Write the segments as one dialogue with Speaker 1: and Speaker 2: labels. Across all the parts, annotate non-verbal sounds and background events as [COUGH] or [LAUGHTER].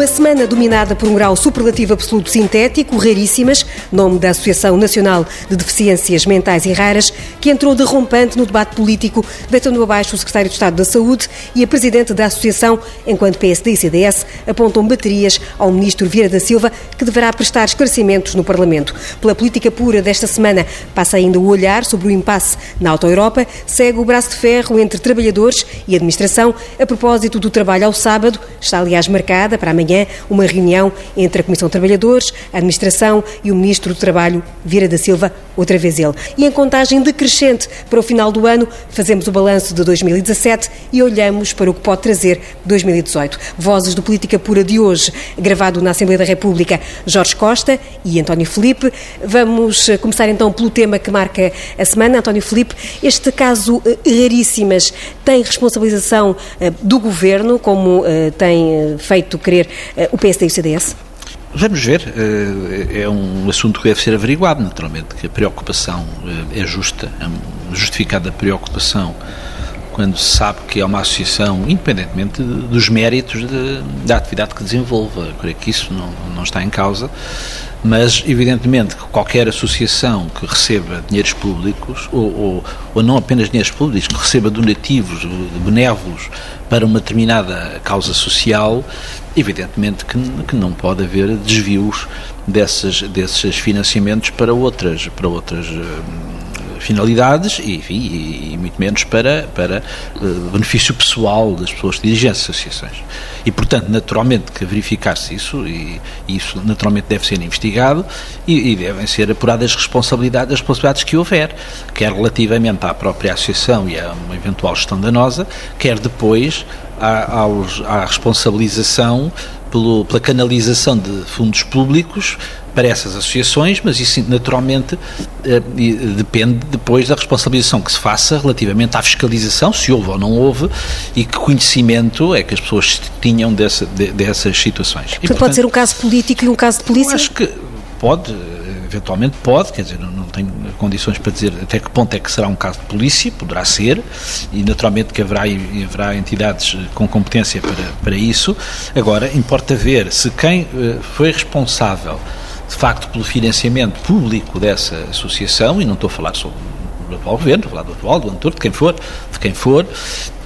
Speaker 1: Uma semana dominada por um grau superlativo absoluto sintético, raríssimas, nome da Associação Nacional de Deficiências Mentais e Raras, que entrou derrompante no debate político, deitando abaixo o Secretário de Estado da Saúde e a Presidente da Associação, enquanto PSD e CDS apontam baterias ao Ministro Vieira da Silva, que deverá prestar esclarecimentos no Parlamento. Pela política pura desta semana, passa ainda o olhar sobre o impasse na Auto-Europa, segue o braço de ferro entre trabalhadores e administração a propósito do trabalho ao sábado, está aliás marcada para amanhã uma reunião entre a Comissão de Trabalhadores, a Administração e o Ministro do Trabalho, Vieira da Silva, outra vez ele. E em contagem decrescente para o final do ano, fazemos o balanço de 2017 e olhamos para o que pode trazer 2018. Vozes do Política Pura de hoje, gravado na Assembleia da República, Jorge Costa e António Felipe. Vamos eh, começar então pelo tema que marca a semana. António Felipe, este caso eh, raríssimas tem responsabilização eh, do Governo, como tem feito crer o PSD e o CDS?
Speaker 2: Vamos ver, é um assunto que deve ser averiguado, naturalmente, que a preocupação é justa, é justificada preocupação quando se sabe que é uma associação, independentemente dos méritos de, da atividade que desenvolva. Eu creio que isso não, não está em causa, mas evidentemente que qualquer associação que receba dinheiros públicos, ou, ou, ou não apenas dinheiros públicos, que receba donativos benévolos para uma determinada causa social, evidentemente que, que não pode haver desvios desses, desses financiamentos para outras, para outras finalidades e, enfim, e, e, muito menos para, para uh, benefício pessoal das pessoas que dirigem as associações. E, portanto, naturalmente que verificar-se isso, e, e, isso naturalmente deve ser investigado e, devem ser apuradas as responsabilidades, as responsabilidades que houver, quer relativamente à própria associação e a uma eventual gestão danosa, quer depois à, aos, à responsabilização pelo, pela canalização de fundos públicos para essas associações, mas isso naturalmente eh, depende depois da responsabilização que se faça relativamente à fiscalização, se houve ou não houve, e que conhecimento é que as pessoas tinham dessa, de, dessas situações.
Speaker 1: Portanto, pode ser um caso político e um caso de polícia? Eu
Speaker 2: acho que pode, eventualmente pode, quer dizer, não, tenho condições para dizer até que ponto é que será um caso de polícia, poderá ser, e naturalmente que haverá, haverá entidades com competência para, para isso. Agora, importa ver se quem eh, foi responsável de facto pelo financiamento público dessa associação, e não estou a falar só do atual governo, do atual, do anterior, de quem for, de quem for,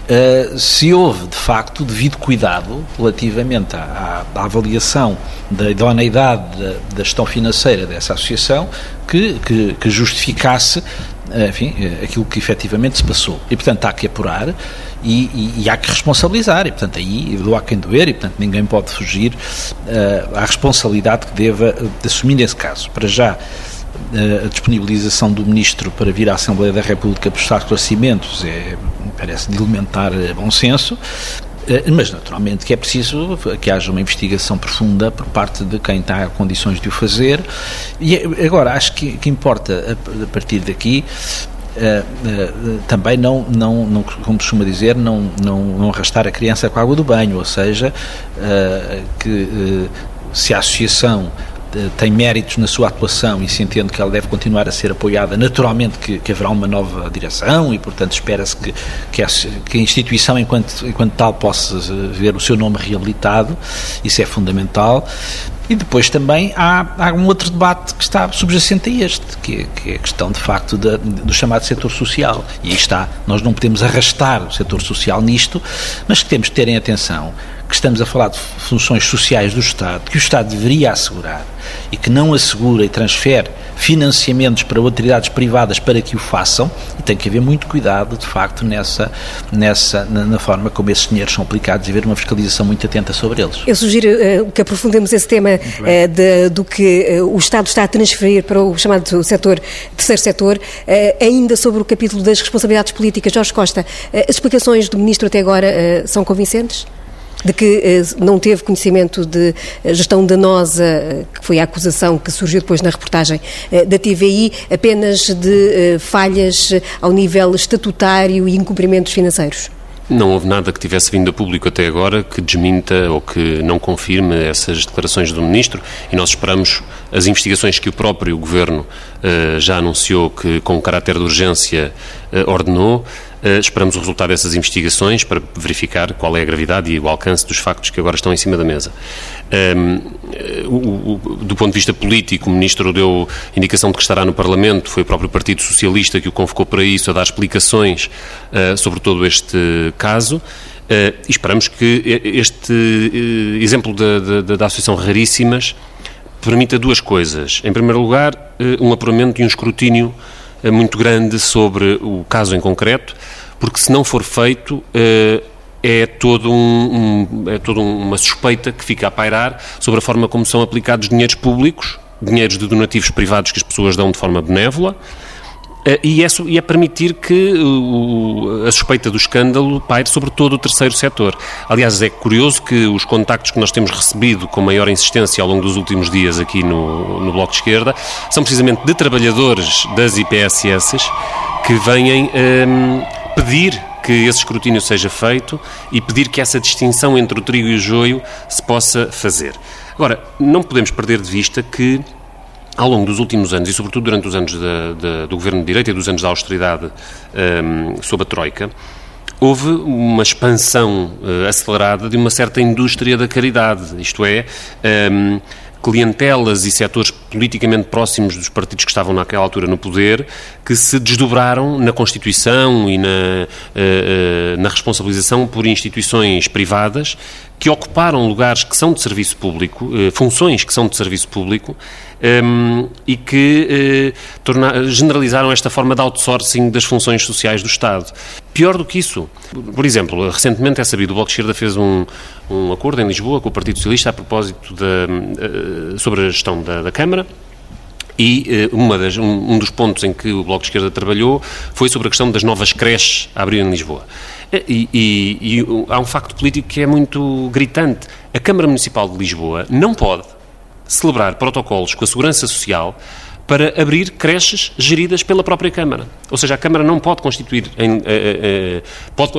Speaker 2: Uh, se houve, de facto, devido cuidado relativamente à, à, avaliação da idoneidade da, da, gestão financeira dessa associação que, que, que justificasse eh, enfim, eh, aquilo que efetivamente se passou. E, portanto, há que apurar e, e, e há que responsabilizar. E, portanto, aí do há quem doer e, portanto, ninguém pode fugir uh, à responsabilidade que deva de assumir nesse caso. Para já, a disponibilização do Ministro para vir à Assembleia da República prestar esclarecimentos é, parece de elementar bom senso, eh, mas naturalmente que é preciso que haja uma investigação profunda por parte de quem está em condições de o fazer. E agora, acho que, que importa a, partir daqui Uh, uh, também não, não, não, como costuma dizer, não, não, não arrastar a criança com a água do banho, ou seja, uh, que se a associação tem méritos na sua atuação e se entende que ela deve continuar a ser apoiada, naturalmente que, que haverá uma nova direção e, portanto, espera-se que, que, a, que a instituição, enquanto, enquanto tal, possa ver o seu nome reabilitado, isso é fundamental. E depois também há, há, um outro debate que está subjacente a este, que é, que é a questão, de facto, da, do chamado setor social. E aí está, nós não podemos arrastar o setor social nisto, mas que temos de ter em atenção que estamos a falar de funções sociais do Estado, que o Estado deveria assegurar e que não assegura e transfere financiamentos para autoridades privadas para que o façam, e tem que haver muito cuidado, de facto, nessa, nessa, na, na forma como esses dinheiros são aplicados e haver uma fiscalização muito atenta sobre eles.
Speaker 1: Eu sugiro uh, que aprofundemos esse tema uh, de, do que uh, o Estado está a transferir para o chamado setor, terceiro setor, ainda sobre o capítulo das responsabilidades políticas. Jorge Costa, as explicações do Ministro até agora são convincentes? De que eh, não teve conhecimento de eh, gestão danosa, eh, que foi a acusação que surgiu depois na reportagem da TVI, apenas de falhas ao nível estatutário e incumprimentos financeiros?
Speaker 3: Não houve nada que tivesse vindo a público até agora que desminta ou que não confirme essas declarações do Ministro e nós esperamos as investigações que o próprio Governo uh, já anunciou que, com caráter de urgência, uh, ordenou. Uh, esperamos o resultado dessas investigações para verificar qual é a gravidade e o alcance dos factos que agora estão em cima da mesa. O, do ponto de vista político, o Ministro deu indicação de que estará no Parlamento, foi o próprio Partido Socialista que o convocou para isso, a dar explicações sobre todo este caso. Esperamos que este exemplo da, da, da Associação Raríssimas permita duas coisas. Em primeiro lugar, uh, um apuramento e um escrutínio muito grande sobre o caso em concreto, porque se não for feito, é todo um, é toda uma suspeita que fica a pairar sobre a forma como são aplicados dinheiros públicos, dinheiros de donativos privados que as pessoas dão de forma benévola, eh, e é, e é permitir que o, a suspeita do escândalo paire sobre todo o terceiro setor. Aliás, é curioso que os contactos que nós temos recebido com maior insistência ao longo dos últimos dias aqui no, no Bloco de Esquerda são precisamente de trabalhadores das IPSS que vêm um, pedir que esse escrutínio seja feito e pedir que essa distinção entre o trigo e o joio se possa fazer. Agora, não podemos perder de vista que ao longo dos últimos anos, e sobretudo durante os anos do governo de direita e dos anos da austeridade um, sob a Troika, houve uma expansão uh, acelerada de uma certa indústria da caridade, isto é, um, clientelas e setores politicamente próximos dos partidos que estavam naquela altura no poder, que se desdobraram na Constituição e na, uh, uh, na responsabilização por instituições privadas que ocuparam lugares que são de serviço público, uh, funções que são de serviço público, um, e que torna, generalizaram esta forma de outsourcing das funções sociais do Estado. Pior do que isso, por exemplo, recentemente é sabido, o Bloco de Esquerda fez um, um acordo em Lisboa com o Partido Socialista a propósito de, sobre a gestão da, da Câmara, e uh, das, um, dos pontos em que o Bloco de Esquerda trabalhou foi sobre a questão das novas creches a abrir em Lisboa. E, e, e há um facto político que é muito gritante. A Câmara Municipal de Lisboa não pode celebrar protocolos com a Segurança Social para abrir creches geridas pela própria Câmara. Ou seja, a Câmara não pode constituir, em, uh, uh, pode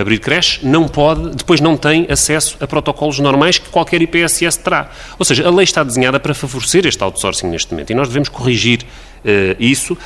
Speaker 3: abrir creches, não pode, depois não tem acesso a protocolos normais que qualquer IPSS terá. Ou seja, a lei está desenhada para favorecer este outsourcing neste momento e nós devemos corrigir uh, isso,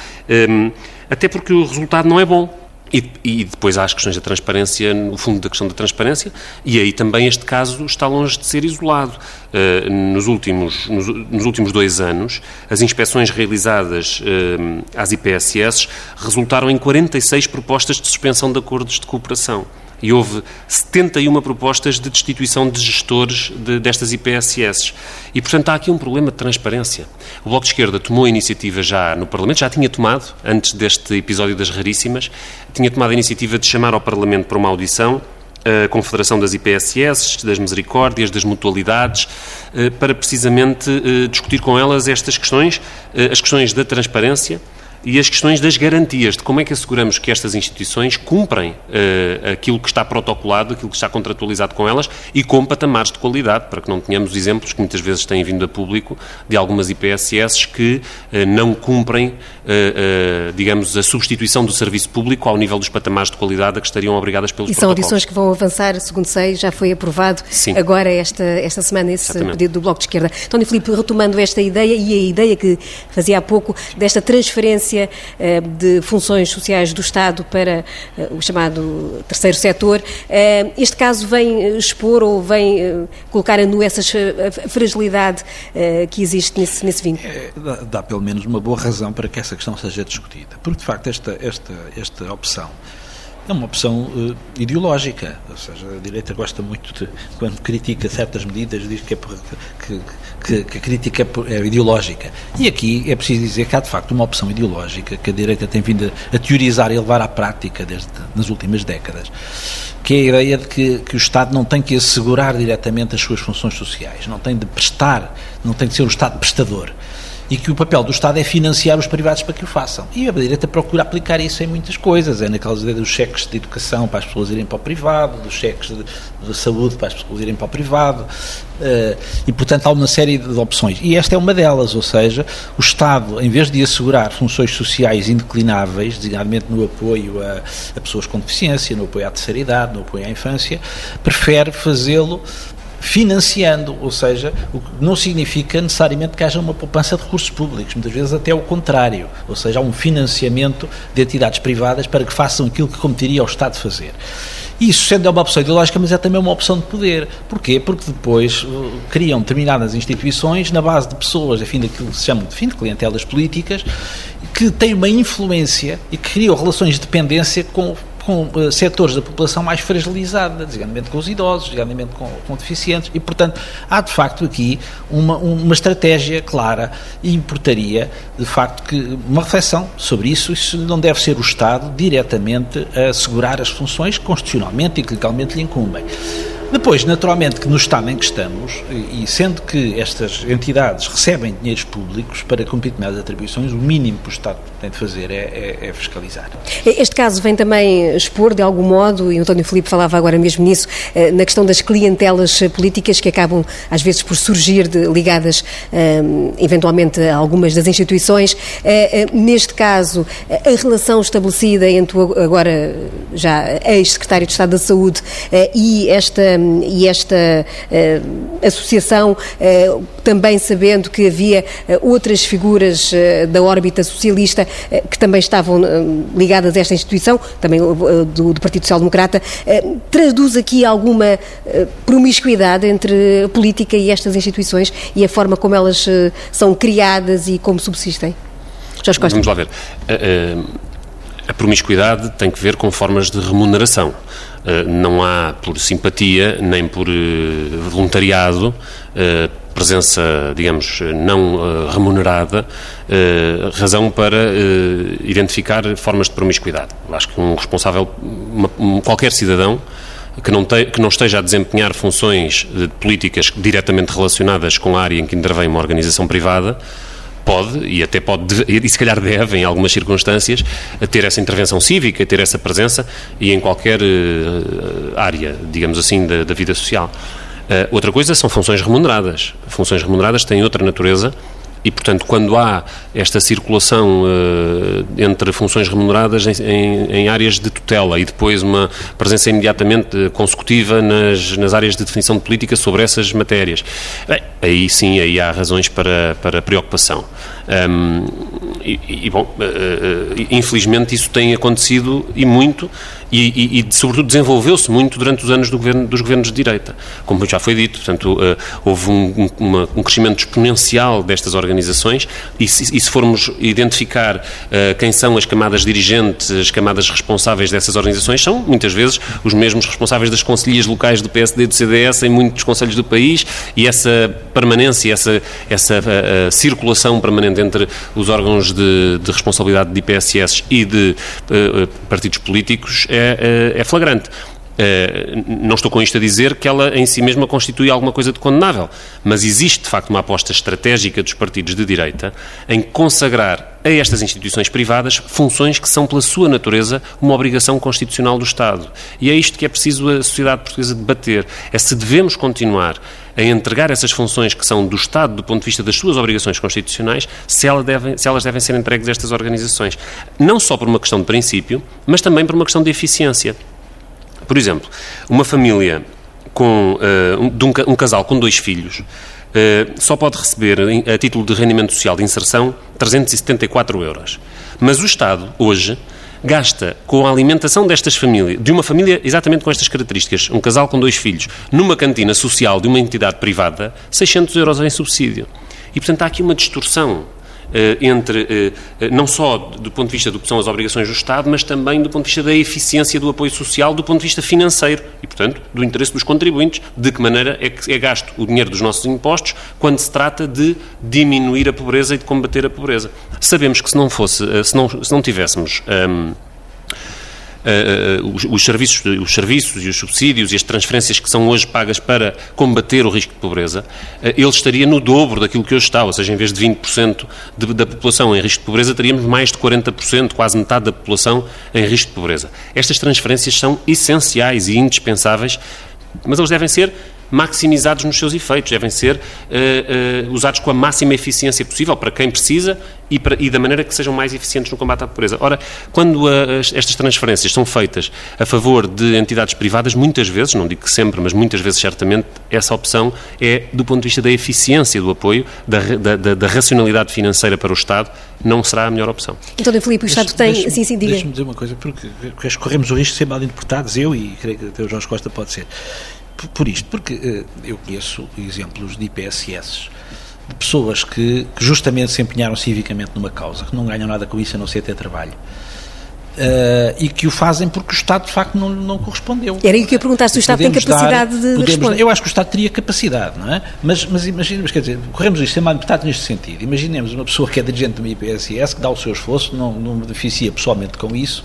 Speaker 3: um, até porque o resultado não é bom. E, e, depois há as questões da transparência, no fundo da questão da transparência, e aí também este caso está longe de ser isolado. Uh, nos, últimos, nos, nos, últimos dois anos, as inspeções realizadas uh, às IPSS resultaram em 46 propostas de suspensão de acordos de cooperação e houve 71 propostas de destituição de gestores de, destas IPSS. E, portanto, há aqui um problema de transparência. O Bloco de Esquerda tomou a iniciativa já no Parlamento, já tinha tomado, antes deste episódio das raríssimas, tinha tomado a iniciativa de chamar ao Parlamento para uma audição a Confederação das IPSS, das Misericórdias, das Mutualidades, eh, para precisamente eh, discutir com elas estas questões, eh, as questões da transparência, e as questões das garantias, de como é que asseguramos que estas instituições cumprem uh, aquilo que está protocolado, aquilo que está contratualizado com elas e com patamares de qualidade, para que não tenhamos exemplos que muitas vezes têm vindo a público de algumas IPSS que uh, não cumprem, uh, digamos, a substituição do serviço público ao nível dos patamares de qualidade a que estariam obrigadas pelos
Speaker 1: E são audições que vão avançar, segundo sei, já foi aprovado
Speaker 3: Sim.
Speaker 1: agora esta, esta semana esse Exatamente. pedido do Bloco de Esquerda. Tony Filipe, retomando esta ideia e a ideia que fazia há pouco desta transferência transferência eh, de funções sociais do Estado para eh, o chamado terceiro setor. Eh, este caso vem expor ou vem colocar a nu essa fragilidade que existe nesse, nesse vínculo? É,
Speaker 2: dá, dá, pelo menos uma boa razão para que essa questão seja discutida. Porque, de facto, esta, esta, esta opção é uma opção uh, ideológica, ou seja, a direita gosta muito de, quando critica certas medidas, diz que, é, que, que, que a crítica é, é, ideológica. E aqui é preciso dizer que há de facto uma opção ideológica que a direita tem vindo a, a teorizar e a levar à prática desde, nas últimas décadas, que é a ideia de que, que o Estado não tem que assegurar diretamente as suas funções sociais, não tem de prestar, não tem de ser o Estado prestador e que o papel do Estado é financiar os privados para que o façam. E a direita procura aplicar isso em muitas coisas, é naquelas ideias dos cheques de educação para as pessoas irem para o privado, dos cheques de, de saúde para as pessoas irem para o privado, uh, e portanto há uma série de opções. E esta é uma delas, ou seja, o Estado, em vez de assegurar funções sociais indeclináveis, designadamente no apoio a, a pessoas com deficiência, no apoio à terceira idade, no apoio à infância, prefere fazê-lo financiando, ou seja, o que não significa necessariamente que haja uma poupança de recursos públicos, muitas vezes até o contrário, ou seja, há um financiamento de entidades privadas para que façam aquilo que competeria ao Estado fazer. Isso, sendo uma opção ideológica, mas é também uma opção de poder. Porquê? Porque depois uh, criam determinadas instituições na base de pessoas, a fim daquilo que se chama de fim de clientelas políticas, que têm uma influência e que criam relações de dependência com com uh, setores da população mais fragilizada, designadamente com os idosos, designadamente com, com deficientes, e, portanto, há de facto aqui uma, uma estratégia clara e importaria, de facto, que uma reflexão sobre isso, isso não deve ser o Estado diretamente a assegurar as funções que constitucionalmente e legalmente lhe incumbem. Depois, naturalmente, que no estado em que estamos, e sendo que estas entidades recebem dinheiros públicos para cumprir determinadas atribuições, o mínimo que o Estado tem de fazer é, é, é, fiscalizar.
Speaker 1: Este caso vem também expor, de algum modo, e o António Filipe falava agora mesmo nisso, eh, na questão das clientelas políticas que acabam, às vezes, por surgir de, ligadas, eh, eventualmente, a algumas das instituições. Eh, neste caso, a relação estabelecida entre o agora já ex-secretário de Estado da Saúde e esta e esta uh, associação, uh, também sabendo que havia uh, outras figuras da órbita socialista que também estavam ligadas a esta instituição, também do, do Partido Social Democrata, traduz aqui alguma promiscuidade entre a política e estas instituições e a forma como elas são criadas e como subsistem?
Speaker 3: Jorge Costa. Vamos lá ver. A promiscuidade tem que ver com formas de remuneração. Eh, não há por simpatia nem por eh, voluntariado eh, presença, digamos, não remunerada, razão para identificar formas de promiscuidade. Acho que um responsável, qualquer cidadão, que não, te, que não, esteja a desempenhar funções de políticas diretamente relacionadas com a área em que intervém uma organização privada, pode, e até pode, e se calhar deve, em algumas circunstâncias, ter essa intervenção cívica, ter essa presença e em qualquer uh, área, digamos assim, da, da vida social. Uh, outra coisa são funções remuneradas. Funções remuneradas têm outra natureza e, portanto, quando há esta circulação uh, entre funções remuneradas em, em, em, áreas de tutela e depois uma presença imediatamente consecutiva nas, nas áreas de definição de política sobre essas matérias, bem, aí sim, aí há razões para, para preocupação. Um, e, e, bom, uh, uh, infelizmente isso tem acontecido e muito, e, e, e sobretudo desenvolveu-se muito durante os anos do governo, dos governos de direita. Como já foi dito, portanto, uh, houve um, uma, um, crescimento exponencial destas organizações e se, e se formos identificar quem são as camadas dirigentes, as camadas responsáveis dessas organizações, são muitas vezes os mesmos responsáveis das conselhias locais do PSD e do CDS em muitos conselhos do país e essa permanência, essa, essa circulação permanente entre os órgãos de, de responsabilidade de IPSS e de uh, partidos políticos é, é, é flagrante. Uh, não estou com isto a dizer que ela em si mesma constitui alguma coisa de condenável, mas existe de facto uma aposta estratégica dos partidos de direita em consagrar a estas instituições privadas funções que são, pela sua natureza, uma obrigação constitucional do Estado. E é isto que é preciso a sociedade portuguesa debater: é se devemos continuar a entregar essas funções que são do Estado do ponto de vista das suas obrigações constitucionais, se, ela devem, se elas devem ser entregues a estas organizações. Não só por uma questão de princípio, mas também por uma questão de eficiência. Por exemplo, uma família com uh, um, um, casal com dois filhos uh, só pode receber, a título de rendimento social de inserção, 374 euros. Mas o Estado, hoje, gasta com a alimentação destas famílias, de uma família exatamente com estas características, um casal com dois filhos, numa cantina social de uma entidade privada, 600 euros em subsídio. E, portanto, há aqui uma distorção entre, eh, não só do ponto de vista do que são as obrigações do Estado, mas também do ponto de vista da eficiência do apoio social, do ponto de vista financeiro e, portanto, do interesse dos contribuintes, de que maneira é que é gasto o dinheiro dos nossos impostos quando se trata de diminuir a pobreza e de combater a pobreza. Sabemos que se não fosse, eh, se não, se não tivéssemos. Hum, uh, os, os, serviços, os serviços e os subsídios e as transferências que são hoje pagas para combater o risco de pobreza, uh, ele estaria no dobro daquilo que hoje está, ou seja, em vez de 20% de, da população em risco de pobreza, teríamos mais de 40%, quase metade da população em risco de pobreza. Estas transferências são essenciais e indispensáveis, mas elas devem ser maximizados nos seus efeitos, devem ser uh, uh, usados com a máxima eficiência possível para quem precisa e, para, e, da maneira que sejam mais eficientes no combate à pobreza. Ora, quando as, estas transferências são feitas a favor de entidades privadas, muitas vezes, não digo que sempre, mas muitas vezes certamente, essa opção é do ponto de vista da eficiência do apoio, da, da, da racionalidade financeira para o Estado, não será a melhor opção.
Speaker 1: Então, Filipe, o Estado tem... Deixe, sim, sim, diga.
Speaker 2: Deixe-me dizer uma coisa, porque, porque corremos o risco de ser mal interpretados, eu e creio que o Jorge Costa pode ser por isto, porque uh, eu conheço exemplos de IPSS de pessoas que, que, justamente se empenharam civicamente numa causa, que não ganham nada com isso a não ser ter trabalho. Uh, e que o fazem porque o Estado de facto não, não correspondeu.
Speaker 1: Era aí que eu perguntar se o Estado tem capacidade dar, de podemos, responder.
Speaker 2: Eu acho que o Estado teria capacidade, não é? Mas, mas imaginemos, quer dizer, corremos isto, ser mal deputado neste sentido. Imaginemos uma pessoa que é dirigente de uma IPSS, que dá o seu esforço, não, não beneficia pessoalmente com isso,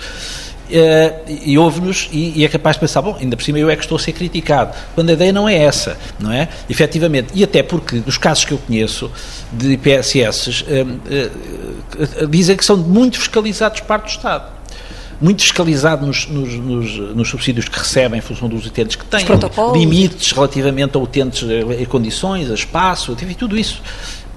Speaker 2: Uh, e ouve-nos e, e, é capaz de pensar, bom, ainda por cima eu é que estou a ser criticado, quando a ideia não é essa, não é? Efetivamente, e até porque nos casos que eu conheço de IPSS, uh, uh, dizem que são muito fiscalizados parte do Estado. Muito fiscalizado nos, nos, nos, nos, subsídios que recebem em função dos utentes que têm, limites relativamente a utentes, a condições, a espaço, enfim, tudo isso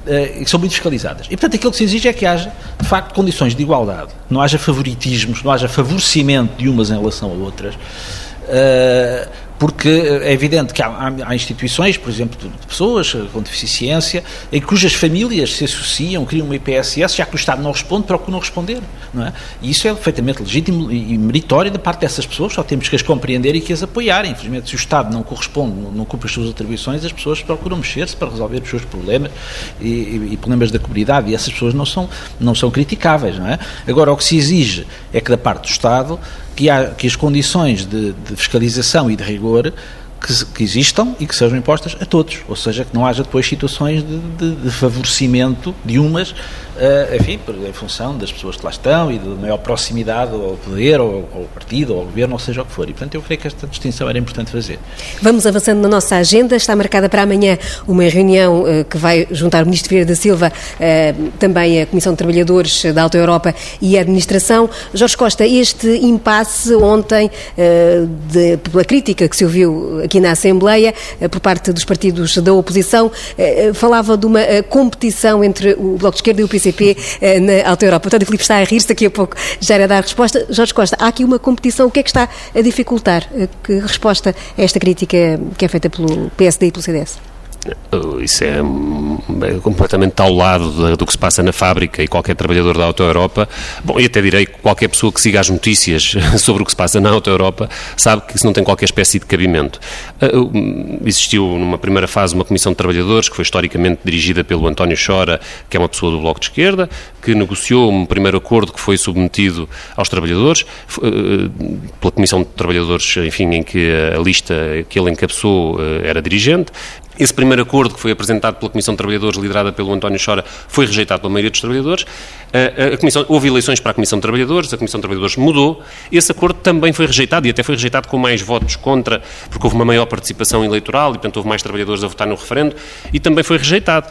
Speaker 2: uh, são muito fiscalizadas. E, portanto, aquilo que se exige é que haja, de facto, condições de igualdade, não haja favoritismos, não haja favorecimento de umas em relação a outras. Uh, porque é evidente que há, há, instituições, por exemplo, de pessoas com deficiência, em cujas famílias se associam, criam uma IPSS, já que o Estado não responde, procuram responder. Não é? E isso é perfeitamente legítimo e meritório da parte dessas pessoas, só temos que as compreender e que as apoiarem. Infelizmente, se o Estado não corresponde, não cumpre as suas atribuições, as pessoas procuram mexer-se para resolver os seus problemas e, e, e, problemas da comunidade, e essas pessoas não são, não são criticáveis. Não é? Agora, o que se exige é que da parte do Estado que, há, que as condições de, de fiscalização e de rigor que, que, existam e que sejam impostas a todos, ou seja, que não haja depois situações de, de, de favorecimento de umas uh, enfim, em função das pessoas que lá estão e da maior proximidade ao poder, ou ao partido, ou ao governo, ou seja o que for. E, portanto, eu creio que esta distinção era importante fazer.
Speaker 1: Vamos avançando na nossa agenda. Está marcada para amanhã uma reunião uh, que vai juntar o Ministro Vieira da Silva, uh, também a Comissão de Trabalhadores da Alta Europa e a Administração. Jorge Costa, este impasse ontem, de, pela crítica que se ouviu aqui na Assembleia, por parte dos partidos da oposição, falava de uma competição entre o Bloco de Esquerda e o PCP eh, na Alta Europa. António Filipe está a rir-se, daqui a pouco já era dar a resposta. Jorge Costa, há aqui uma competição, o que é que está a dificultar? Eh, que resposta a esta crítica que é feita pelo PSD e pelo CDS?
Speaker 3: Isso é, é, completamente ao lado do, do, que se passa na fábrica e qualquer trabalhador da Auto Europa, bom, e até direi que qualquer pessoa que siga as notícias [LAUGHS] sobre o que se passa na Auto Europa sabe que isso não tem qualquer espécie de cabimento. Uh, existiu numa primeira fase uma comissão de trabalhadores que foi historicamente dirigida pelo António Chora, que é uma pessoa do Bloco de Esquerda, que negociou um primeiro acordo que foi submetido aos trabalhadores, uh, pela comissão de trabalhadores, enfim, em que a lista que ele encabeçou uh, era dirigente, esse primeiro acordo, que foi apresentado pela Comissão de Trabalhadores, liderada pelo António Chora, foi rejeitado pela maioria dos trabalhadores. A, comissão, houve eleições para a Comissão de Trabalhadores, a Comissão de Trabalhadores mudou. Esse acordo também foi rejeitado e até foi rejeitado com mais votos contra, porque houve uma maior participação eleitoral e, portanto, houve mais trabalhadores a votar no referendo e também foi rejeitado.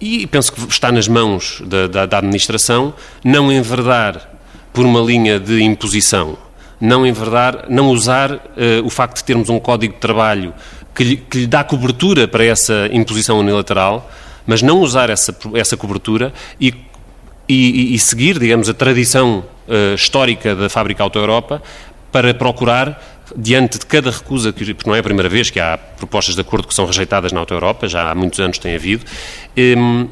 Speaker 3: E penso que está nas mãos da, da, da administração não enverdar por uma linha de imposição, não enverdar, não usar uh, o facto de termos um código de trabalho que lhe, que lhe dá cobertura para essa imposição unilateral, mas não usar essa, essa cobertura e, e, e seguir, digamos, a tradição uh, histórica da fábrica Auto Europa para procurar diante de cada recusa, porque não é a primeira vez que há propostas de acordo que são rejeitadas na Auto Europa, já há muitos anos tem havido, um,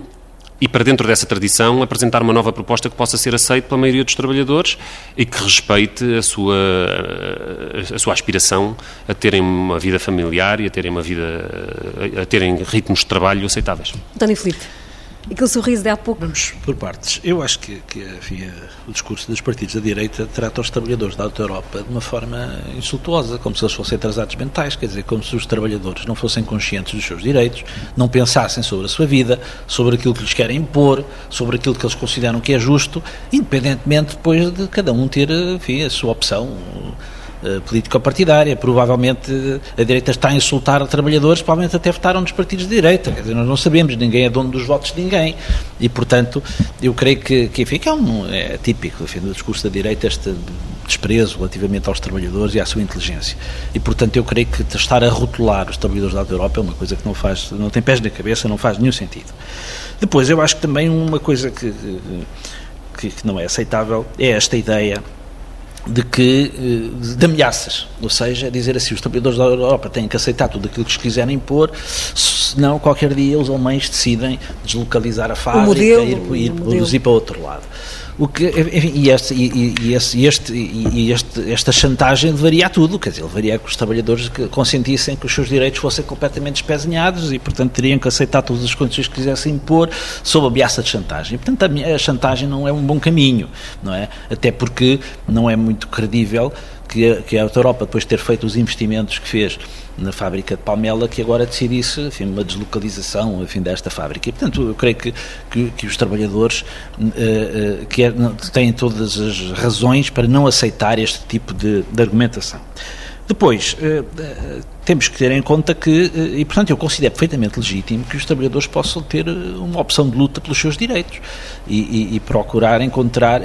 Speaker 3: e para dentro dessa tradição apresentar uma nova proposta que possa ser aceita pela maioria dos trabalhadores e que respeite a sua, a sua aspiração a terem uma vida familiar e a terem uma vida a terem ritmos de trabalho aceitáveis.
Speaker 1: António Filipe. Aquele sorriso de há pouco.
Speaker 2: Vamos por partes. Eu acho que, que enfim, o discurso dos partidos da direita trata os trabalhadores da Alta Europa de uma forma insultuosa, como se eles fossem atrasados mentais, quer dizer, como se os trabalhadores não fossem conscientes dos seus direitos, não pensassem sobre a sua vida, sobre aquilo que lhes querem impor, sobre aquilo que eles consideram que é justo, independentemente depois de cada um ter enfim, a sua opção uh, político-partidária. Provavelmente a direita está a insultar trabalhadores, provavelmente até votaram nos partidos de direita. Dizer, nós não sabemos, ninguém é dono dos votos de ninguém. E, portanto, eu creio que, que enfim, que é, um, é típico enfim, do discurso da direita este desprezo relativamente aos trabalhadores e à sua inteligência. E, portanto, eu creio que estar a rotular os trabalhadores da Europa é uma coisa que não faz, não tem pés na cabeça, não faz nenhum sentido. Depois, eu acho que também uma coisa que, que, que não é aceitável é esta ideia de que eh, de ameaças, ou seja, dizer assim, os trabalhadores da Europa têm que aceitar tudo aquilo que os quiserem impor, senão qualquer dia os alemães decidem deslocalizar a fábrica
Speaker 1: modelo,
Speaker 2: e ir, ir produzir para outro lado. O que, enfim, e, este, e, e, este, e este, esta chantagem levaria a tudo, quer dizer, levaria a que os trabalhadores consentissem que os seus direitos fossem completamente espezinhados e, portanto, teriam que aceitar todas as condições que quisessem impor sob ameaça de chantagem. E, portanto, a, a chantagem não é um bom caminho, não é? Até porque não é muito credível que a, que a Europa, depois de ter feito os investimentos que fez na fábrica de Palmela que agora decidisse enfim, uma deslocalização enfim, desta fábrica. E, portanto, eu creio que, que, que os trabalhadores uh, uh, que é, têm todas as razões para não aceitar este tipo de, de argumentação. Depois, uh, temos que ter em conta que, e portanto eu considero perfeitamente legítimo que os trabalhadores possam ter uma opção de luta pelos seus direitos e, e, e procurar encontrar,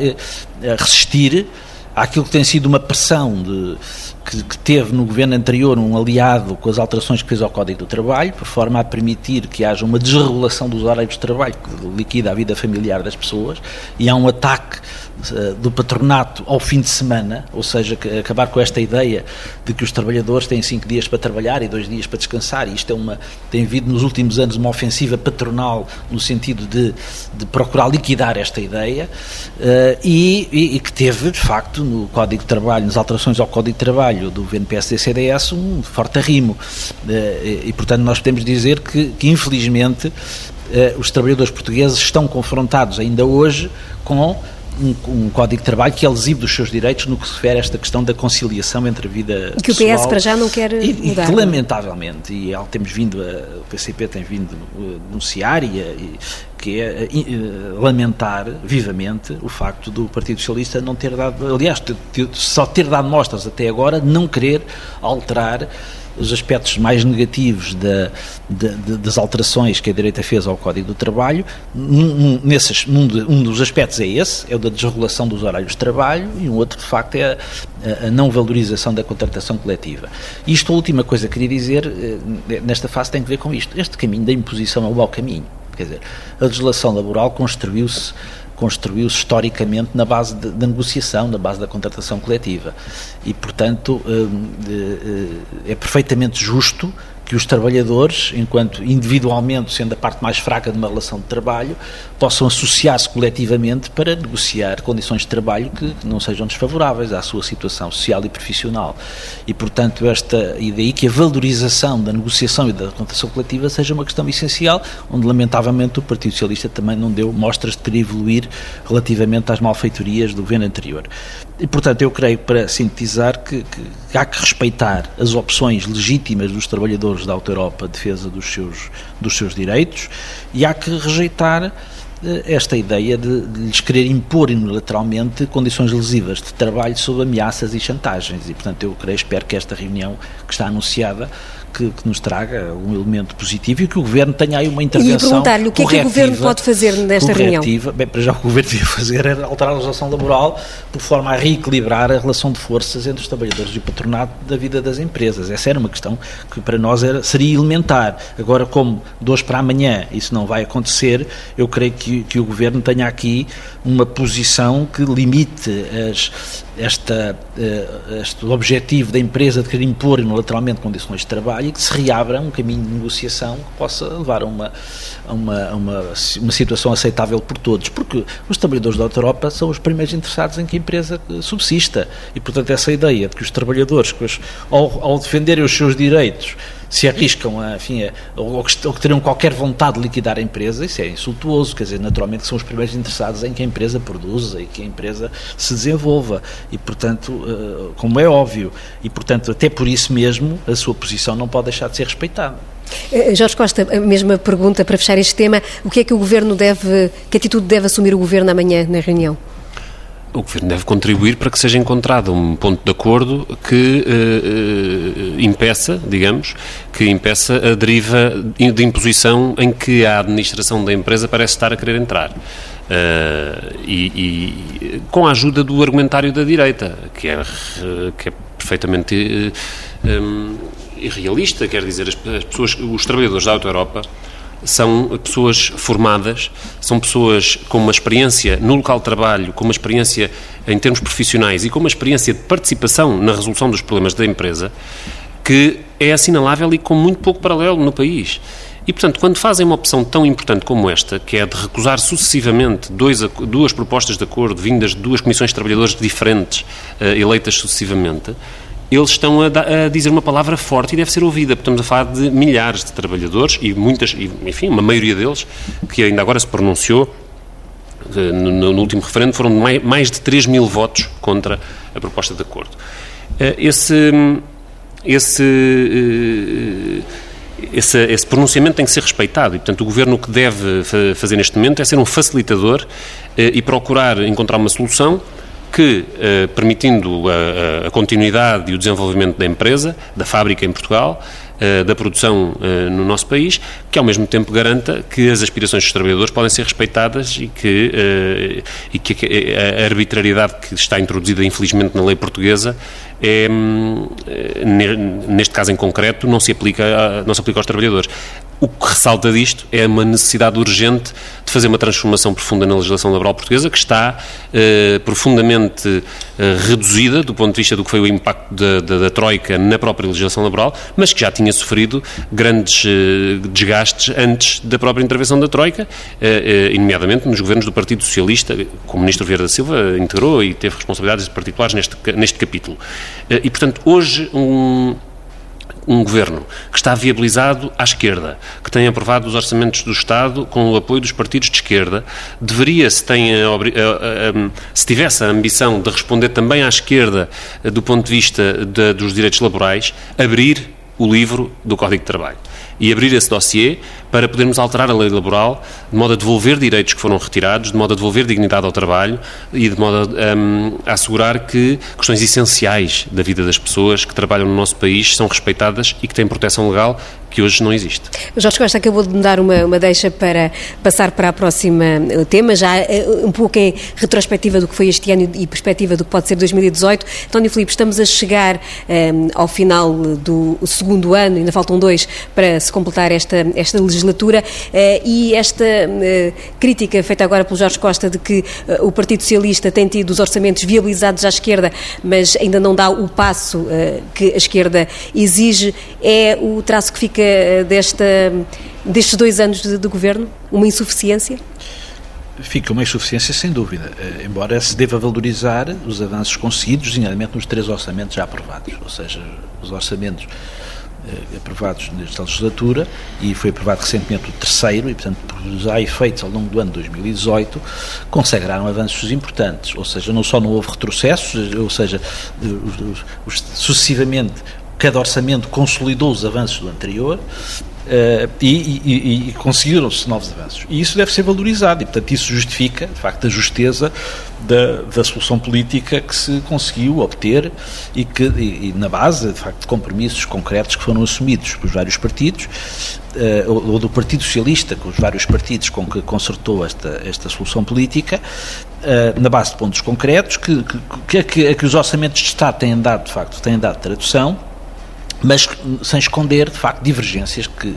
Speaker 2: resistir àquilo que tem sido uma pressão de, que, que, teve no governo anterior um aliado com as alterações que fez ao Código do Trabalho, por forma a permitir que haja uma desregulação dos horários de trabalho que liquida a vida familiar das pessoas, e há um ataque uh, do patronato ao fim de semana, ou seja, que, acabar com esta ideia de que os trabalhadores têm cinco dias para trabalhar e dois dias para descansar, e isto é uma, tem havido nos últimos anos uma ofensiva patronal no sentido de, de procurar liquidar esta ideia, uh, e, e, e que teve, de facto, no Código de Trabalho, nas alterações ao Código de Trabalho, trabalho do VNPSD-CDS um forte arrimo. Eh, e, portanto, nós podemos dizer que, que infelizmente, eh, os trabalhadores portugueses estão confrontados ainda hoje com um, um, código de trabalho que é lesivo dos seus direitos no que se refere a esta questão da conciliação entre a vida
Speaker 1: e que
Speaker 2: pessoal,
Speaker 1: o PS para já não quer
Speaker 2: e,
Speaker 1: mudar.
Speaker 2: E que, lamentavelmente, e temos vindo, a, o PCP tem vindo a denunciar e, e que é lamentar vivamente o facto do Partido Socialista não ter dado, aliás, só ter dado mostras até agora, não querer alterar os aspectos mais negativos da, das alterações que a direita fez ao Código do Trabalho. Um, nesses, um, um, dos aspectos é esse, é o da desregulação dos horários de trabalho, e um outro, de facto, é a, a não valorização da contratação coletiva. Isto, a última coisa que queria dizer, eh, nesta fase, tem a ver com isto. Este caminho da imposição é o mau caminho. Quer dizer, a legislação laboral construiu-se construiu-se historicamente na base da negociação, na base da contratação coletiva. E, portanto, hum, eh, é perfeitamente justo que os trabalhadores, enquanto individualmente sendo a parte mais fraca de uma relação de trabalho, possam associar-se coletivamente para negociar condições de trabalho que não sejam desfavoráveis à sua situação social e profissional. E, portanto, esta daí que a valorização da negociação e da contratação coletiva seja uma questão essencial, onde lamentavelmente o Partido Socialista também não deu mostras de querer evoluir relativamente às malfeitorias do governo anterior. E, portanto, eu creio, para sintetizar, que, que há que respeitar as opções legítimas dos trabalhadores da Auto Europa de defesa dos seus, dos seus direitos e há que rejeitar eh, esta ideia de, de, lhes querer impor unilateralmente condições lesivas de trabalho sob ameaças e chantagens. E, portanto, eu creio, espero que esta reunião que está anunciada que, que, nos traga um elemento positivo e que o Governo tenha aí uma intervenção. E
Speaker 1: perguntar-lhe o que é que o Governo pode fazer nesta reunião?
Speaker 2: Bem, para já o que o Governo devia fazer era alterar a legislação laboral por forma a reequilibrar a relação de forças entre os trabalhadores e o patronato da vida das empresas. Essa era uma questão que para nós era, seria elementar. Agora, como de hoje para amanhã isso não vai acontecer, eu creio que, que o Governo tenha aqui uma posição que limite as, esta, uh, este objetivo da empresa de querer impor unilateralmente condições de trabalho e que se reabra um caminho de negociação que possa levar a uma, a uma, a uma, uma situação aceitável por todos, porque os trabalhadores da Europa são os primeiros interessados em que a empresa subsista. E, portanto, essa ideia de que os trabalhadores, ao, ao defenderem os seus direitos, se arriscam a, enfim, a, ou, que, ou que terão qualquer vontade de liquidar a empresa, isso é insultuoso, quer dizer, naturalmente são os primeiros interessados em que a empresa produza e que a empresa se desenvolva e, portanto, eh, como é óbvio, e, portanto, até por isso mesmo, a sua posição não pode deixar de ser respeitada.
Speaker 1: Eh, Jorge Costa, a mesma pergunta para fechar este tema. O que é que o Governo deve, que atitude deve assumir o Governo amanhã na reunião?
Speaker 3: O Governo deve contribuir para que seja encontrado um ponto de acordo que uh, uh, impeça, digamos, que impeça a deriva de imposição em que a administração da empresa parece estar a querer entrar. Uh, e, e, com a ajuda do argumentário da direita, que é, que é perfeitamente um, irrealista, quer dizer, as, as pessoas, os trabalhadores da Auto Europa são pessoas formadas, são pessoas com uma experiência no local de trabalho, com uma experiência em termos profissionais e com uma experiência de participação na resolução dos problemas da empresa, que é assinalável e com muito pouco paralelo no país. E, portanto, quando fazem uma opção tão importante como esta, que é de recusar sucessivamente dois, duas propostas de acordo vindas de duas comissões de trabalhadores diferentes, uh, eleitas sucessivamente, eles estão a, a, dizer uma palavra forte e deve ser ouvida. Estamos a falar de milhares de trabalhadores e muitas, enfim, uma maioria deles, que ainda agora se pronunciou, eh, no, no último referendo, foram mais, mais de 3 mil votos contra a proposta de acordo. Eh, esse, esse, eh, esse, esse, pronunciamento tem que ser respeitado e, portanto, o Governo o que deve fazer neste momento é ser um facilitador e procurar encontrar uma solução que, eh, permitindo a, a, continuidade e o desenvolvimento da empresa, da fábrica em Portugal, eh, da produção eh, no nosso país, que ao mesmo tempo garanta que as aspirações dos trabalhadores podem ser respeitadas e que, e que a arbitrariedade que está introduzida, infelizmente, na lei portuguesa é, hum, neste caso em concreto, não se aplica, não se aplica aos trabalhadores. O que ressalta disto é uma necessidade urgente de fazer uma transformação profunda na legislação laboral portuguesa, que está eh, profundamente eh, reduzida do ponto de vista do que foi o impacto da, da, da, Troika na própria legislação laboral, mas que já tinha sofrido grandes eh, desgastes antes da própria intervenção da Troika, eh, eh, nomeadamente nos governos do Partido Socialista, como o Ministro Vieira da Silva integrou e teve responsabilidades particulares neste, neste capítulo. Eh, e, portanto, hoje um um governo que está viabilizado à esquerda, que tem aprovado os orçamentos do Estado com o apoio dos partidos de esquerda, deveria, se, se tivesse a ambição de responder também à esquerda eh, do ponto de vista de, dos direitos laborais, abrir o livro do Código de Trabalho e abrir esse dossiê para podermos alterar a lei laboral de modo a devolver direitos que foram retirados, de modo a devolver dignidade ao trabalho e de modo a, um, a assegurar que questões essenciais da vida das pessoas que trabalham no nosso país são respeitadas e que têm proteção legal que hoje não existe.
Speaker 1: Jorge Costa acabou de me dar uma, uma deixa para passar para a próxima eh, tema, já eh, um pouco em retrospectiva do que foi este ano e perspectiva do que pode ser 2018. António Filipe, estamos a chegar um, eh, ao final do segundo ano, ainda faltam dois para se completar esta, esta legislatura, uh, e esta uh, crítica feita agora pelo Jorge Costa de que uh, o Partido Socialista tem tido os orçamentos viabilizados à esquerda, mas ainda não dá o passo que a esquerda exige, é o traço que fica desta, destes dois anos de, de governo? Uma insuficiência?
Speaker 2: Fica uma insuficiência, sem dúvida, embora se deva valorizar os avanços conseguidos, designadamente nos três orçamentos já aprovados, ou seja, os orçamentos eh, aprovados nesta legislatura e foi aprovado recentemente o terceiro e, portanto, já efeitos ao longo do ano de 2018, consagraram avanços importantes, ou seja, não só não houve retrocessos, ou seja, sucessivamente cada orçamento consolidou os avanços do anterior, Uh, e, e, e conseguiram-se novos avanços. E isso deve ser valorizado, e portanto isso justifica, de facto, a justeza da, da solução política que se conseguiu obter e que, e, na base, de facto, de compromissos concretos que foram assumidos pelos vários partidos, uh, ou, ou, do Partido Socialista, com os vários partidos com que consertou esta, esta solução política, uh, na base de pontos concretos, que, que, que, que os orçamentos de Estado têm dado, de facto, têm dado tradução mas sem esconder, de facto, divergências que,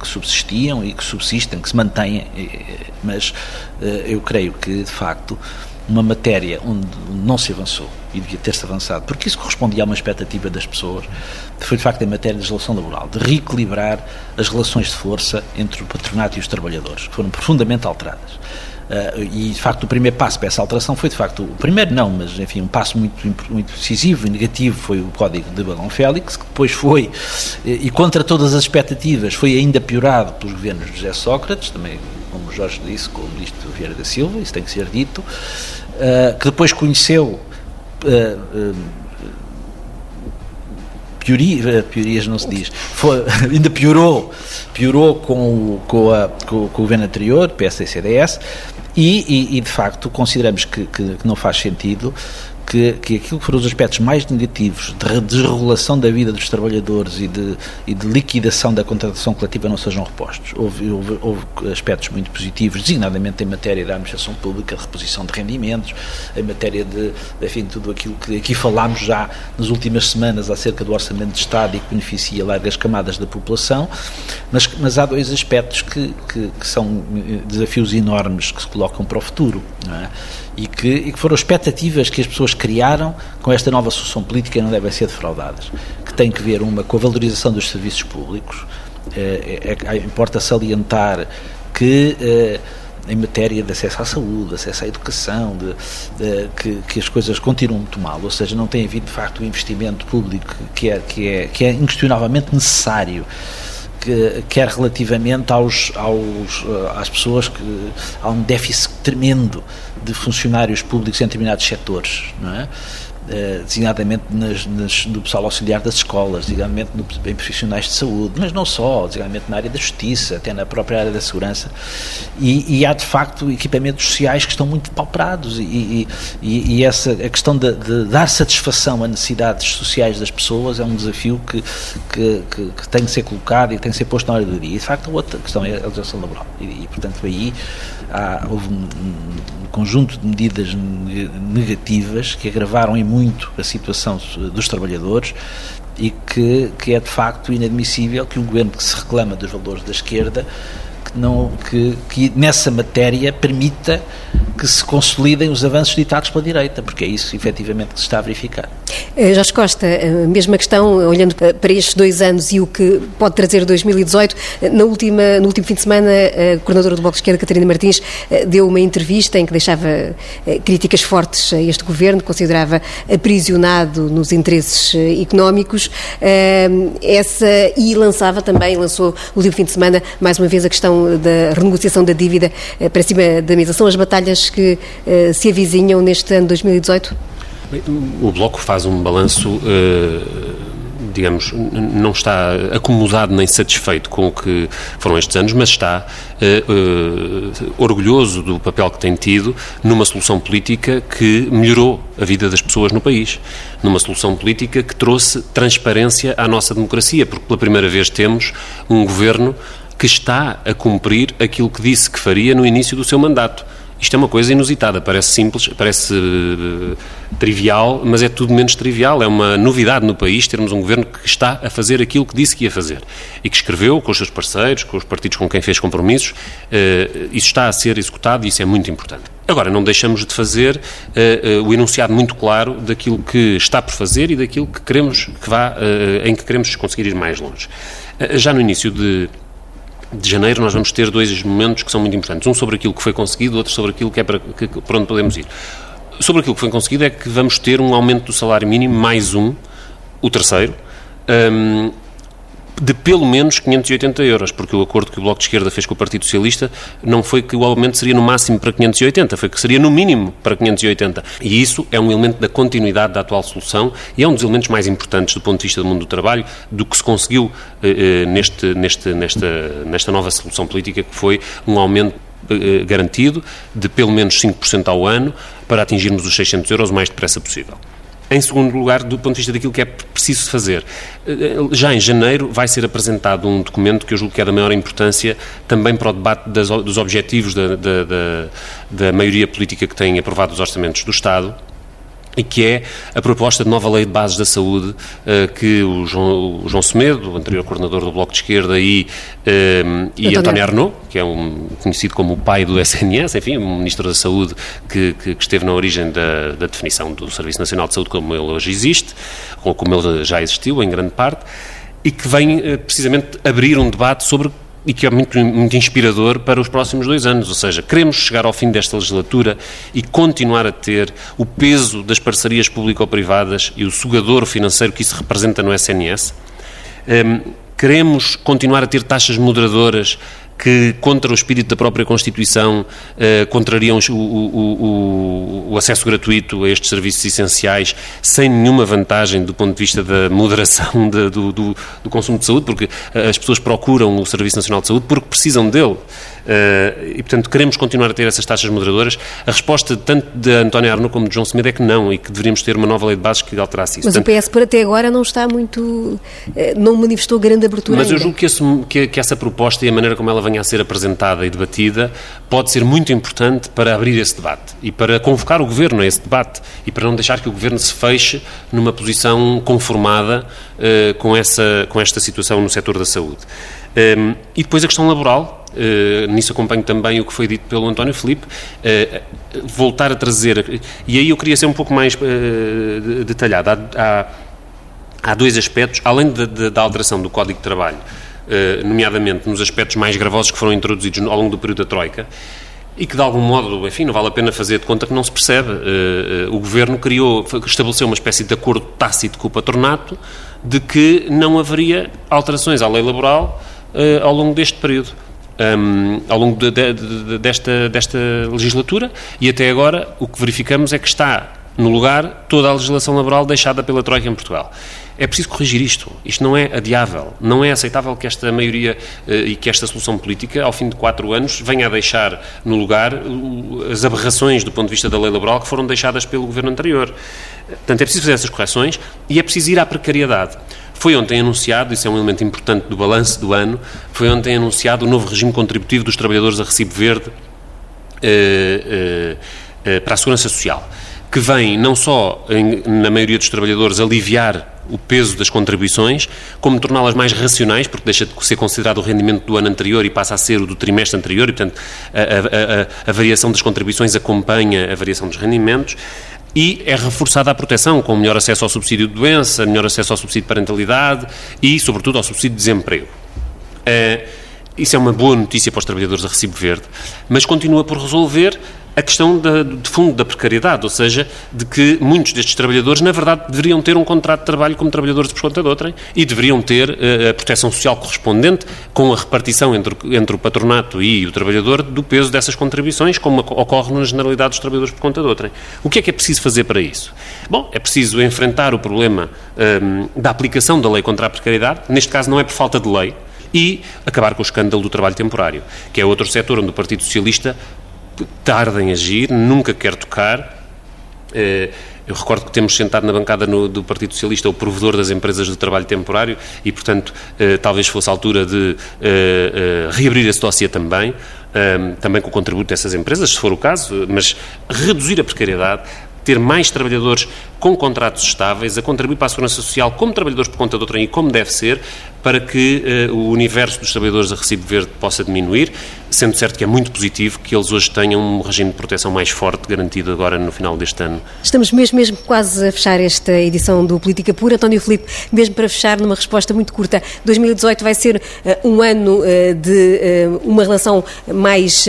Speaker 2: que, subsistiam e que subsistem, que se mantêm, mas eh, eu creio que, de facto, uma matéria onde não se avançou e devia ter-se avançado, porque isso correspondia a uma expectativa das pessoas, foi de facto em matéria de legislação laboral, de reequilibrar as relações de força entre o patronato e os trabalhadores, que foram profundamente alteradas. Uh, e de facto o primeiro passo para essa alteração foi de facto, o primeiro não, mas enfim, um passo muito, muito decisivo e negativo foi o Código de Balão Félix, que depois foi, e contra todas as expectativas, foi ainda piorado pelos governos de José Sócrates, também como Jorge disse, com o Ministro Vieira da Silva, isso tem que ser dito, uh, que depois conheceu pioria, piorias não se diz, foi, [LAUGHS] ainda piorou, piorou com o, com, a, com o governo anterior, PS e CDS, e, e, e, de facto consideramos que, que, que não faz sentido que, que aquilo que foram os aspectos mais negativos de desregulação da vida dos trabalhadores e de, e de liquidação da contratação coletiva não sejam repostos. Houve, houve, houve, aspectos muito positivos, designadamente em matéria da administração pública, de reposição de rendimentos, em matéria de, enfim, tudo aquilo que aqui falámos já nas últimas semanas acerca do orçamento de Estado e que beneficia largas camadas da população, mas, mas há dois aspectos que, que, que são eh, desafios enormes que se colocam para o futuro. Não é? E que, e que foram expectativas que as pessoas criaram com esta nova solução política não devem ser defraudadas, que tem que ver uma com a valorização dos serviços públicos, é, é, é, importa salientar que eh, em matéria de acesso à saúde, acesso à educação, de, de, que, que, as coisas continuam muito mal, ou seja, não tem havido de facto o investimento público que é, que é, que é inquestionavelmente necessário quer relativamente aos, aos, eh, às pessoas que há um déficit tremendo de funcionários públicos em determinados setores, não é? Eh, designadamente nas, nas, no pessoal auxiliar das escolas, designadamente no, em profissionais de saúde, mas não só, designadamente na área da justiça, até na própria área da segurança. E, e há, de facto, equipamentos sociais que estão muito pauperados e, e, e essa, a questão de, de, dar satisfação a necessidades sociais das pessoas é um desafio que, que, que, que tem que ser colocado e tem que ser posto na hora do dia. E, de facto, a outra questão é a legislação laboral. E, portanto, aí há, houve um, um conjunto de medidas negativas que agravaram em muito a situação dos trabalhadores e que, que é de facto inadmissível que um governo que se reclama dos valores da esquerda que, não, que, que nessa matéria permita que se consolidem os avanços ditados pela direita, porque é isso efetivamente que se está a verificar.
Speaker 1: Eh, Jorge Costa, a mesma questão, olhando para estes dois anos e o que pode trazer 2018, eh, na última, no último fim de semana, a coordenadora do Bloco de Esquerda, Catarina Martins, eh, deu uma entrevista em que deixava críticas fortes a este governo, considerava aprisionado nos interesses económicos, essa, e lançava também, lançou no último fim de semana, mais uma vez a questão da renegociação da dívida para cima da mesa. São as batalhas que se avizinham neste ano 2018?
Speaker 3: O Bloco faz um balanço, eh, digamos, não está acomodado nem satisfeito com o que foram estes anos, mas está eh, eh, orgulhoso do papel que tem tido numa solução política que melhorou a vida das pessoas no país, numa solução política que trouxe transparência à nossa democracia, porque pela primeira vez temos um governo que está a cumprir aquilo que disse que faria no início do seu mandato isto é uma coisa inusitada, parece simples, parece uh, trivial, mas é tudo menos trivial. É uma novidade no país termos um governo que está a fazer aquilo que disse que ia fazer e que escreveu com os seus parceiros, com os partidos com quem fez compromissos. Uh, isso está a ser executado e isso é muito importante. Agora, não deixamos de fazer uh, o enunciado muito claro daquilo que está por fazer e daquilo que queremos que vá, em que queremos conseguir ir mais longe. já no início de de janeiro nós vamos ter dois momentos que são muito importantes. Um sobre aquilo que foi conseguido, outro sobre aquilo que é para, que, para onde podemos ir. Sobre aquilo que foi conseguido é que vamos ter um aumento do salário mínimo, mais um, o terceiro, um, de pelo menos 580 euros, porque o acordo que o Bloco de Esquerda fez com o Partido Socialista não foi que o aumento seria no máximo para 580, foi que seria no mínimo para 580. E isso é um elemento da continuidade da atual solução e é um dos elementos mais importantes do ponto de vista do mundo do trabalho, do que se conseguiu eh, eh neste, neste, nesta, nesta nova solução política, que foi um aumento eh, garantido de pelo menos 5% ao ano para atingirmos os 600 euros o mais depressa possível. Em segundo lugar, do ponto de vista daquilo que é preciso fazer, eh, já em janeiro vai ser apresentado um documento que eu julgo que é da maior importância também para o debate das, dos objetivos da, da, da, da maioria política que tem aprovado os orçamentos do Estado, que é a proposta de nova lei de bases da saúde uh, que o João, o João Semedo, o anterior coordenador do Bloco de Esquerda, e, uh, e António Arnaud, que é um, conhecido como o pai do SNS, enfim, um ministro da Saúde que, que, que esteve na origem da, da, definição do Serviço Nacional de Saúde como ele hoje existe, ou como ele já existiu em grande parte, e que vem uh, precisamente abrir um debate sobre e que é muito, muito inspirador para os próximos dois anos. Ou seja, queremos chegar ao fim desta legislatura e continuar a ter o peso das parcerias público-privadas e o sugador financeiro que isso representa no SNS. Um, queremos continuar a ter taxas moderadoras que, contra o espírito da própria Constituição, eh, contrariam o, o, o, o, acesso gratuito a estes serviços essenciais sem nenhuma vantagem do ponto de vista da moderação [LAUGHS] de, do, do, do, consumo de saúde, porque as pessoas procuram o Serviço Nacional de Saúde porque precisam dele. Eh, e, portanto, queremos continuar a ter essas taxas moderadoras. A resposta tanto de António Arnaud como de João Semedo é que não e que deveríamos ter uma nova lei de bases que alterasse isso.
Speaker 1: Mas
Speaker 3: portanto,
Speaker 1: o PS, por até agora, não está muito. Eh, não manifestou grande abertura.
Speaker 3: Mas
Speaker 1: ainda.
Speaker 3: eu julgo que, esse, que, que, essa proposta e a maneira como ela venha a ser apresentada e debatida pode ser muito importante para abrir esse debate e para convocar o Governo a esse debate e para não deixar que o Governo se feche numa posição conformada uh, com, essa, com esta situação no setor da saúde. Um, ehm, e depois a questão laboral, Uh, nisso acompanho também o que foi dito pelo António Filipe, uh, voltar a trazer, e aí eu queria ser um pouco mais uh, detalhado, há, há, há, dois aspectos, além de, de, da alteração do Código de Trabalho, nomeadamente nos aspectos mais gravosos que foram introduzidos ao longo do período da Troika, e que de algum modo, enfim, não vale a pena fazer de conta que não se percebe. o Governo criou, estabeleceu uma espécie de acordo tácito com o patronato de que não haveria alterações à lei laboral ao longo deste período um, ao longo de, de, de, desta, desta legislatura e até agora o que verificamos é que está no lugar toda a legislação laboral deixada pela Troika em Portugal. É preciso corrigir isto. Isto não é adiável. Não é aceitável que esta maioria uh, e que esta solução política, ao fim de quatro anos, venha a deixar no lugar uh, as aberrações do ponto de vista da lei laboral que foram deixadas pelo governo anterior. Portanto, é preciso fazer essas correções e é preciso ir à precariedade. Foi ontem anunciado, isso é um elemento importante do balanço do ano, foi ontem anunciado o novo regime contributivo dos trabalhadores a recibo verde eh, eh, eh, para a segurança social, que vem não só, em, na maioria dos trabalhadores, aliviar o peso das contribuições, como torná-las mais racionais, porque deixa de ser considerado o rendimento do ano anterior e passa a ser o do trimestre anterior, e, portanto, a, a, a, a variação das contribuições acompanha a variação dos rendimentos e é reforçada a proteção, com melhor acesso ao subsídio de doença, melhor acesso ao subsídio de parentalidade e, sobretudo, ao subsídio de desemprego. Uh, isso é uma boa notícia para os trabalhadores a recibo verde, mas continua por resolver a questão da, de fundo da precariedade, ou seja, de que muitos destes trabalhadores, na verdade, deveriam ter um contrato de trabalho como trabalhadores por conta de outrem e deveriam ter uh, a proteção social correspondente com a repartição entre, entre o patronato e o trabalhador do peso dessas contribuições, como ocorre na generalidade dos trabalhadores por conta de outrem. O que é que é preciso fazer para isso? Bom, é preciso enfrentar o problema um, ehm, da aplicação da lei contra a precariedade, neste caso não é por falta de lei, e acabar com o escândalo do trabalho temporário, que é outro setor onde o Partido Socialista tarda em agir, nunca quer tocar. Eh, eu recordo que temos sentado na bancada no, do Partido Socialista o provedor das empresas de trabalho temporário e, portanto, eh, talvez fosse a altura de eh, reabrir esse dossiê também, também com o contributo dessas empresas, se for o caso, mas reduzir a precariedade, ter mais trabalhadores com contratos estáveis, a contribuir para a segurança social como trabalhadores por conta do trem e como deve ser, para que uh, o universo dos trabalhadores a recibo verde possa diminuir, sendo certo que é muito positivo que eles hoje tenham um regime de proteção mais forte garantido agora no final deste ano.
Speaker 1: Estamos mesmo, mesmo quase a fechar esta edição do Política Pura. António Filipe, mesmo para fechar numa resposta muito curta, 2018 vai ser uh, um ano uh, de uma relação mais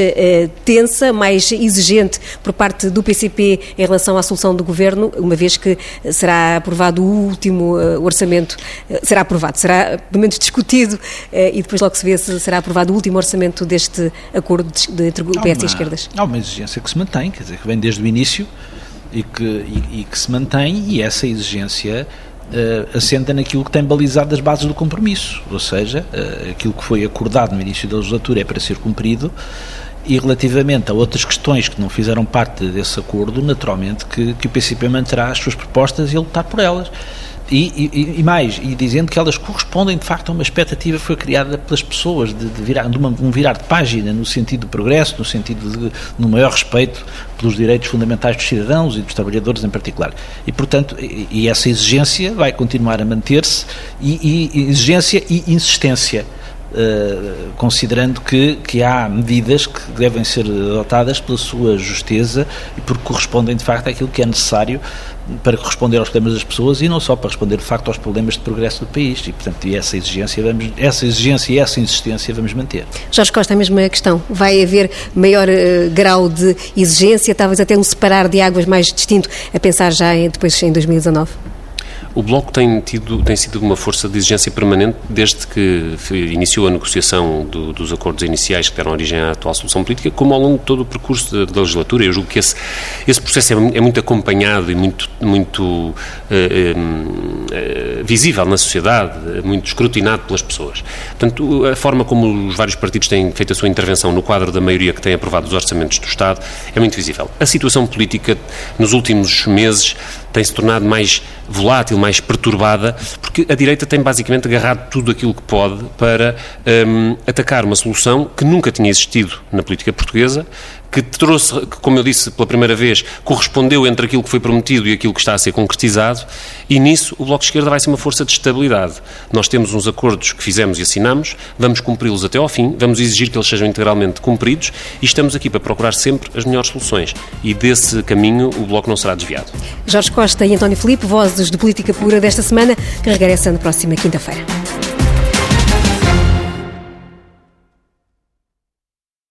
Speaker 1: tensa, mais exigente por parte do PCP em relação à solução do Governo, uma vez que será aprovado o último orçamento, será aprovado, será pelo menos discutido eh, e depois logo se vê se será aprovado o último orçamento deste acordo entre o PS e esquerdas.
Speaker 2: Há uma exigência que se mantém, quer dizer, que vem desde o início e que, e, e que se mantém e essa exigência uh, assenta naquilo que tem balizado as bases do compromisso, ou seja, uh, aquilo que foi acordado no início da legislatura é para ser cumprido e relativamente a outras questões que não fizeram parte desse acordo, naturalmente que, que o PCP manterá as suas propostas e a lutar por elas. E, e, e, mais, e dizendo que elas correspondem de facto a uma expectativa que foi criada pelas pessoas de, de, virar, de uma, um virar de página no sentido do progresso, no sentido de no maior respeito pelos direitos fundamentais dos cidadãos e dos trabalhadores em particular. E, portanto, e, e essa exigência vai continuar a manter-se, e, exigência e insistência. Uh, considerando que, que há medidas que devem ser adotadas pela sua justeza e porque correspondem de facto àquilo que é necessário para responder aos problemas das pessoas e não só para responder de facto aos problemas de progresso do país. E portanto e essa exigência vamos essa exigência e essa insistência vamos manter.
Speaker 1: Jorge Costa a mesma questão. Vai haver maior uh, grau de exigência? Talvez até um separar de águas mais distinto a pensar já em, depois em 2019
Speaker 3: O Bloco tem, tido, tem sido uma força de exigência permanente desde que iniciou a negociação do, dos acordos iniciais que deram origem à atual solução política, como ao longo de todo o percurso da, da legislatura. Eu julgo que esse, esse processo é, é muito acompanhado e muito, muito uh, uh, visível na sociedade, muito escrutinado pelas pessoas. Portanto, a forma como os vários partidos têm feito a sua intervenção no quadro da maioria que tem aprovado os orçamentos do Estado é muito visível. A situação política nos últimos meses tem se tornado mais volátil, mais perturbada, porque a direita tem basicamente agarrado tudo aquilo que pode para um, atacar uma solução que nunca tinha existido na política portuguesa, que trouxe, como eu disse pela primeira vez, correspondeu entre aquilo que foi prometido e aquilo que está a ser concretizado, e nisso o Bloco de Esquerda vai ser uma força de estabilidade. Nós temos uns acordos que fizemos e assinamos, vamos cumpri-los até ao fim, vamos exigir que eles sejam integralmente cumpridos e estamos aqui para procurar sempre as melhores soluções. E desse caminho o Bloco não será desviado.
Speaker 1: Jorge Costa e António Filipe, vozes de política pura desta semana, que regressam na próxima quinta-feira.